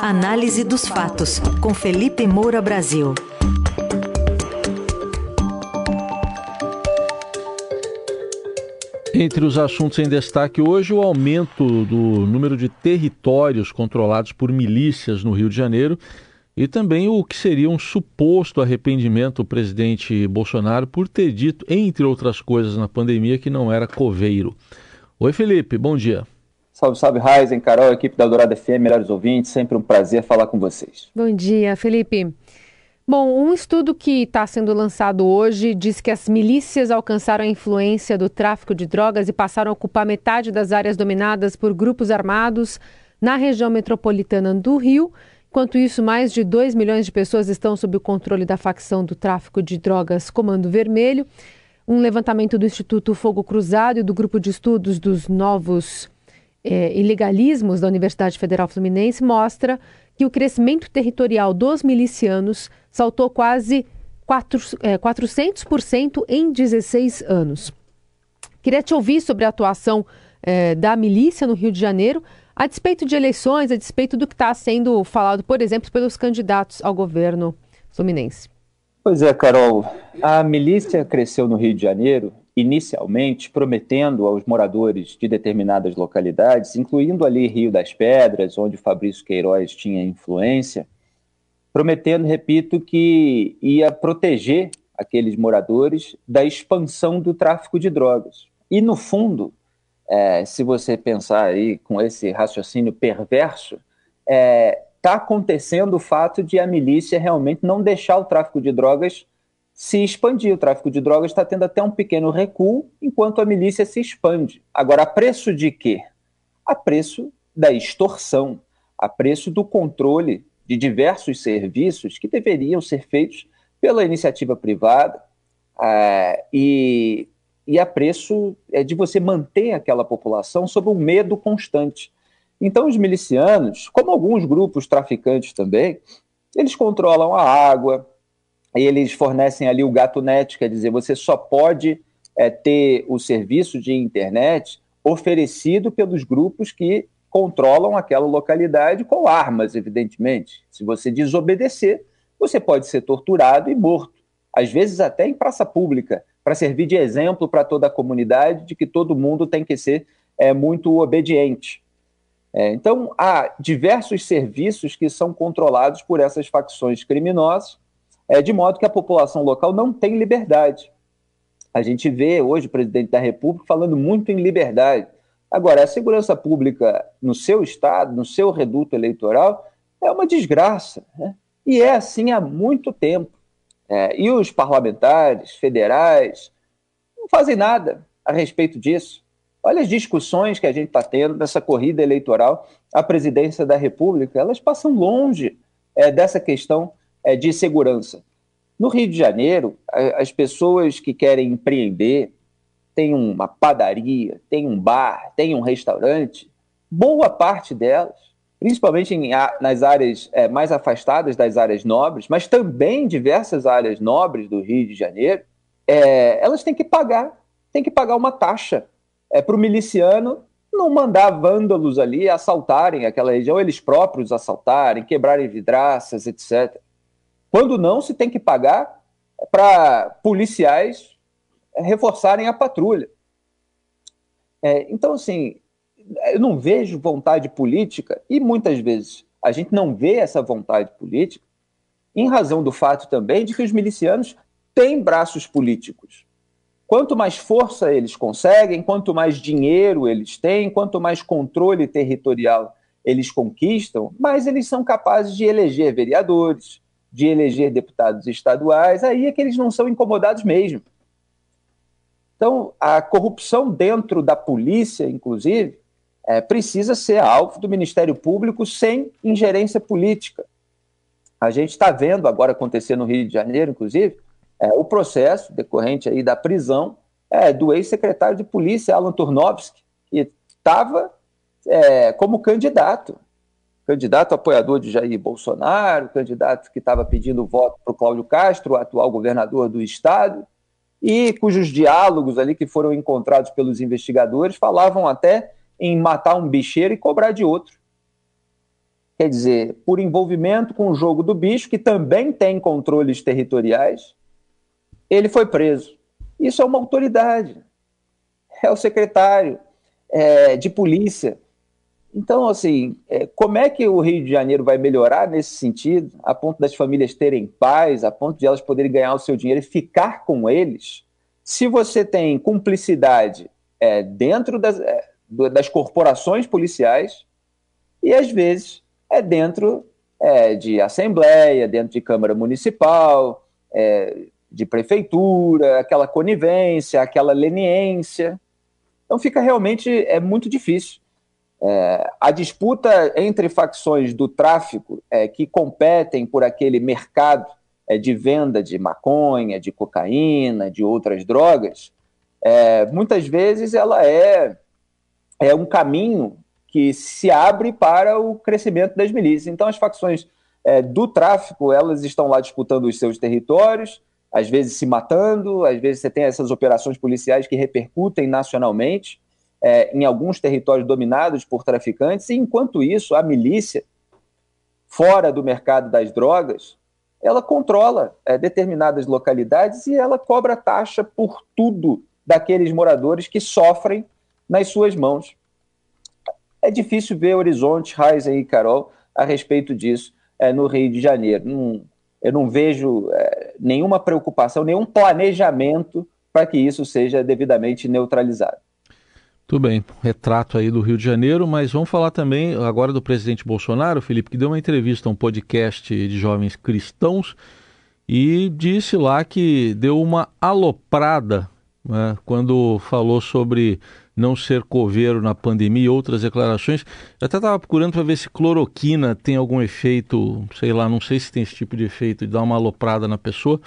Análise dos fatos, com Felipe Moura Brasil. Entre os assuntos em destaque hoje, o aumento do número de territórios controlados por milícias no Rio de Janeiro e também o que seria um suposto arrependimento do presidente Bolsonaro por ter dito, entre outras coisas na pandemia, que não era coveiro. Oi, Felipe, bom dia. Salve, salve, Raizen, Carol, equipe da Dourada FM, melhores ouvintes, sempre um prazer falar com vocês. Bom dia, Felipe. Bom, um estudo que está sendo lançado hoje diz que as milícias alcançaram a influência do tráfico de drogas e passaram a ocupar metade das áreas dominadas por grupos armados na região metropolitana do Rio. Enquanto isso, mais de 2 milhões de pessoas estão sob o controle da facção do tráfico de drogas Comando Vermelho. Um levantamento do Instituto Fogo Cruzado e do Grupo de Estudos dos Novos é, ilegalismos da Universidade Federal Fluminense mostra que o crescimento territorial dos milicianos saltou quase 4, é, 400% em 16 anos. Queria te ouvir sobre a atuação é, da milícia no Rio de Janeiro, a despeito de eleições, a despeito do que está sendo falado, por exemplo, pelos candidatos ao governo fluminense. Pois é, Carol. A milícia cresceu no Rio de Janeiro inicialmente prometendo aos moradores de determinadas localidades, incluindo ali Rio das Pedras, onde Fabrício Queiroz tinha influência, prometendo, repito, que ia proteger aqueles moradores da expansão do tráfico de drogas. E, no fundo, é, se você pensar aí com esse raciocínio perverso, está é, tá acontecendo o fato de a milícia realmente não deixar o tráfico de drogas se expandir. O tráfico de drogas está tendo até um pequeno recuo, enquanto a milícia se expande. Agora, a preço de quê? A preço da extorsão, a preço do controle de diversos serviços que deveriam ser feitos pela iniciativa privada uh, e, e a preço é, de você manter aquela população sob um medo constante. Então, os milicianos, como alguns grupos traficantes também, eles controlam a água, eles fornecem ali o gato net, quer dizer, você só pode é, ter o serviço de internet oferecido pelos grupos que controlam aquela localidade com armas, evidentemente. Se você desobedecer, você pode ser torturado e morto, às vezes até em praça pública, para servir de exemplo para toda a comunidade de que todo mundo tem que ser é, muito obediente. É, então, há diversos serviços que são controlados por essas facções criminosas é, de modo que a população local não tem liberdade. A gente vê hoje o presidente da República falando muito em liberdade. Agora, a segurança pública no seu estado, no seu reduto eleitoral, é uma desgraça. Né? E é assim há muito tempo. É, e os parlamentares federais não fazem nada a respeito disso. Olha as discussões que a gente está tendo nessa corrida eleitoral à presidência da República, elas passam longe é, dessa questão é, de segurança. No Rio de Janeiro, as pessoas que querem empreender, tem uma padaria, tem um bar, tem um restaurante, boa parte delas, principalmente em, nas áreas é, mais afastadas das áreas nobres, mas também diversas áreas nobres do Rio de Janeiro, é, elas têm que pagar, têm que pagar uma taxa é, para o miliciano não mandar vândalos ali assaltarem aquela região, eles próprios assaltarem, quebrarem vidraças, etc. Quando não, se tem que pagar para policiais reforçarem a patrulha. É, então, assim, eu não vejo vontade política, e muitas vezes a gente não vê essa vontade política, em razão do fato também de que os milicianos têm braços políticos. Quanto mais força eles conseguem, quanto mais dinheiro eles têm, quanto mais controle territorial eles conquistam, mais eles são capazes de eleger vereadores, de eleger deputados estaduais, aí é que eles não são incomodados mesmo. Então, a corrupção dentro da polícia, inclusive, é, precisa ser alvo do Ministério Público sem ingerência política. A gente está vendo agora acontecer no Rio de Janeiro, inclusive, é, o processo decorrente aí da prisão é, do ex-secretário de polícia, Alan Turnovski, que estava é, como candidato candidato apoiador de Jair Bolsonaro, candidato que estava pedindo voto para o Cláudio Castro, atual governador do estado, e cujos diálogos ali que foram encontrados pelos investigadores falavam até em matar um bicheiro e cobrar de outro. quer dizer, por envolvimento com o jogo do bicho, que também tem controles territoriais, ele foi preso. Isso é uma autoridade. É o secretário é, de polícia. Então, assim, é, como é que o Rio de Janeiro vai melhorar nesse sentido, a ponto das famílias terem paz, a ponto de elas poderem ganhar o seu dinheiro e ficar com eles, se você tem cumplicidade é, dentro das, é, das corporações policiais e, às vezes, é dentro é, de assembleia, dentro de Câmara Municipal, é, de prefeitura, aquela conivência, aquela leniência. Então fica realmente é muito difícil. É, a disputa entre facções do tráfico é, que competem por aquele mercado é, de venda de maconha, de cocaína, de outras drogas, é, muitas vezes ela é, é um caminho que se abre para o crescimento das milícias. Então as facções é, do tráfico elas estão lá disputando os seus territórios, às vezes se matando, às vezes você tem essas operações policiais que repercutem nacionalmente é, em alguns territórios dominados por traficantes, e enquanto isso, a milícia, fora do mercado das drogas, ela controla é, determinadas localidades e ela cobra taxa por tudo daqueles moradores que sofrem nas suas mãos. É difícil ver horizonte, Raiz e Carol, a respeito disso é, no Rio de Janeiro. Não, eu não vejo é, nenhuma preocupação, nenhum planejamento para que isso seja devidamente neutralizado. Tudo bem, retrato aí do Rio de Janeiro, mas vamos falar também agora do presidente Bolsonaro, Felipe, que deu uma entrevista a um podcast de jovens cristãos e disse lá que deu uma aloprada né, quando falou sobre não ser coveiro na pandemia e outras declarações. Eu até estava procurando para ver se cloroquina tem algum efeito, sei lá, não sei se tem esse tipo de efeito de dar uma aloprada na pessoa,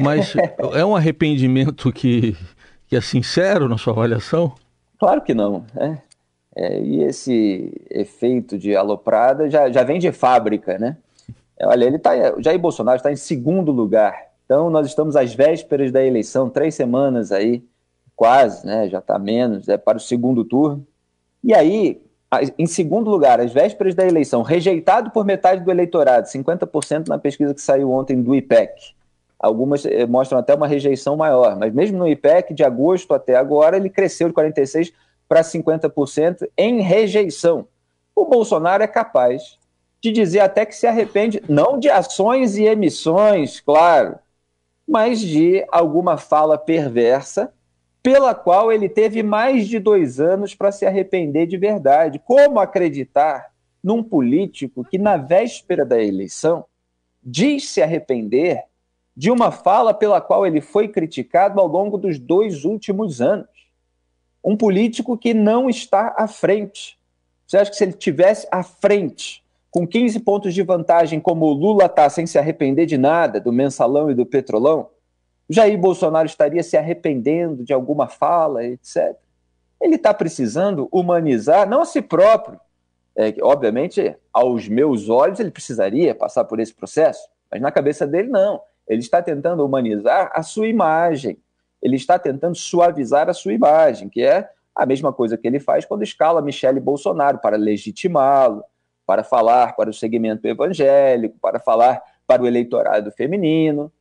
mas é um arrependimento que, que é sincero na sua avaliação? Claro que não. É. É, e esse efeito de aloprada já, já vem de fábrica, né? Olha, ele tá, Jair Bolsonaro está em segundo lugar. Então, nós estamos às vésperas da eleição, três semanas aí, quase, né? Já está menos, é para o segundo turno. E aí, em segundo lugar, às vésperas da eleição, rejeitado por metade do eleitorado, 50% na pesquisa que saiu ontem do IPEC. Algumas eh, mostram até uma rejeição maior, mas mesmo no IPEC, de agosto até agora, ele cresceu de 46% para 50% em rejeição. O Bolsonaro é capaz de dizer até que se arrepende, não de ações e emissões, claro, mas de alguma fala perversa pela qual ele teve mais de dois anos para se arrepender de verdade. Como acreditar num político que, na véspera da eleição, diz se arrepender de uma fala pela qual ele foi criticado ao longo dos dois últimos anos. Um político que não está à frente. Você acha que se ele tivesse à frente, com 15 pontos de vantagem, como o Lula está, sem se arrepender de nada, do mensalão e do petrolão, Jair Bolsonaro estaria se arrependendo de alguma fala, etc. Ele está precisando humanizar, não a si próprio. É, obviamente, aos meus olhos, ele precisaria passar por esse processo, mas na cabeça dele, não. Ele está tentando humanizar a sua imagem. Ele está tentando suavizar a sua imagem, que é a mesma coisa que ele faz quando escala Michele Bolsonaro para legitimá-lo, para falar para o segmento evangélico, para falar para o eleitorado feminino.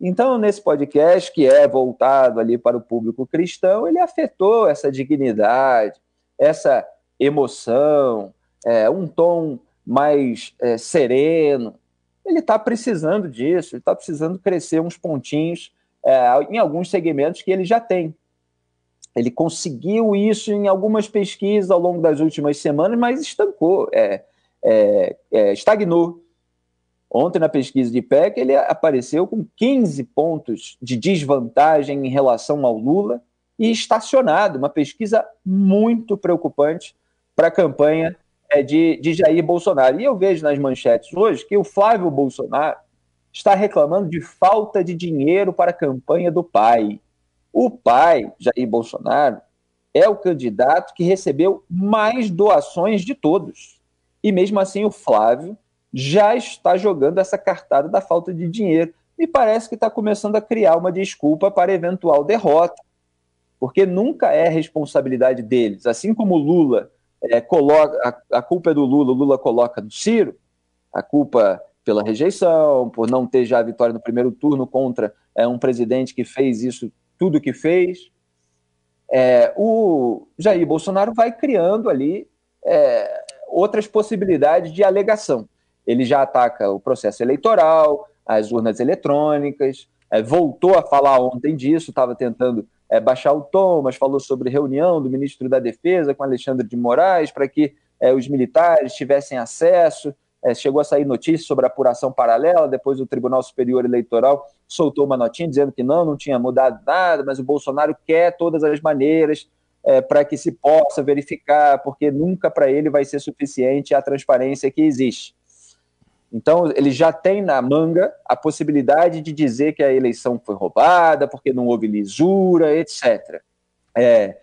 Então, nesse podcast, que é voltado ali para o público cristão, ele afetou essa dignidade, essa emoção, é, um tom mais é, sereno, ele está precisando disso, ele está precisando crescer uns pontinhos é, em alguns segmentos que ele já tem. Ele conseguiu isso em algumas pesquisas ao longo das últimas semanas, mas estancou, é, é, é estagnou. Ontem, na pesquisa de PEC, ele apareceu com 15 pontos de desvantagem em relação ao Lula e estacionado, uma pesquisa muito preocupante para a campanha de, de Jair Bolsonaro. E eu vejo nas manchetes hoje que o Flávio Bolsonaro está reclamando de falta de dinheiro para a campanha do pai. O pai, Jair Bolsonaro, é o candidato que recebeu mais doações de todos. E mesmo assim, o Flávio já está jogando essa cartada da falta de dinheiro. Me parece que está começando a criar uma desculpa para eventual derrota, porque nunca é responsabilidade deles. Assim como Lula é, coloca, a, a, culpa é do Lula, o Lula coloca no Ciro, a culpa pela rejeição, por não ter já a vitória no primeiro turno contra é, um presidente que fez isso, tudo que fez. É, o Jair Bolsonaro vai criando ali é, outras possibilidades de alegação. Ele já ataca o processo eleitoral, as urnas eletrônicas, é, voltou a falar ontem disso, estava tentando é, baixar o tom, mas falou sobre reunião do ministro da Defesa com Alexandre de Moraes para que é, os militares tivessem acesso. É, chegou a sair notícia sobre apuração paralela, depois o Tribunal Superior Eleitoral soltou uma notinha dizendo que não, não tinha mudado nada, mas o Bolsonaro quer todas as maneiras é, para que se possa verificar, porque nunca para ele vai ser suficiente a transparência que existe. Então, ele já tem na manga a possibilidade de dizer que a eleição foi roubada, porque não houve lisura, etc. É,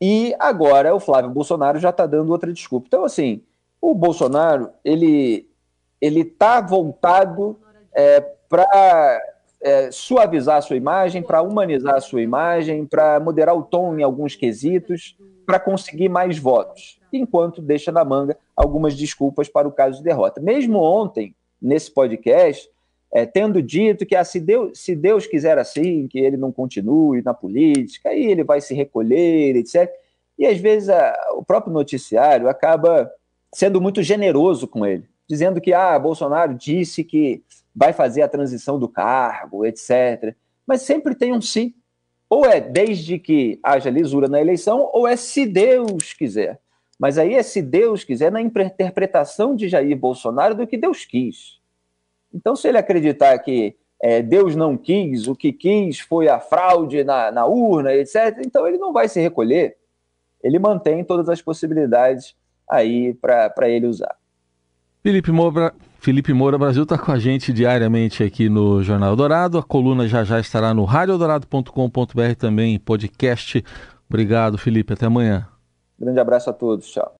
e agora o Flávio Bolsonaro já está dando outra desculpa. Então, assim, o Bolsonaro, ele ele está voltado é, para é, suavizar a sua imagem, para humanizar a sua imagem, para moderar o tom em alguns quesitos, para conseguir mais votos enquanto deixa na manga algumas desculpas para o caso de derrota. Mesmo ontem, nesse podcast, é, tendo dito que ah, se, Deus, se Deus quiser assim, que ele não continue na política, aí ele vai se recolher, etc. E às vezes a, o próprio noticiário acaba sendo muito generoso com ele, dizendo que ah, Bolsonaro disse que vai fazer a transição do cargo, etc. Mas sempre tem um sim. Ou é desde que haja lisura na eleição, ou é se Deus quiser. Mas aí é se Deus quiser na interpretação de Jair Bolsonaro do que Deus quis. Então, se ele acreditar que é, Deus não quis, o que quis foi a fraude na, na urna, etc., então ele não vai se recolher. Ele mantém todas as possibilidades aí para ele usar. Felipe Moura, Felipe Moura Brasil está com a gente diariamente aqui no Jornal Dourado. A coluna já já estará no radiodorado.com.br também, podcast. Obrigado, Felipe. Até amanhã. Grande abraço a todos. Tchau.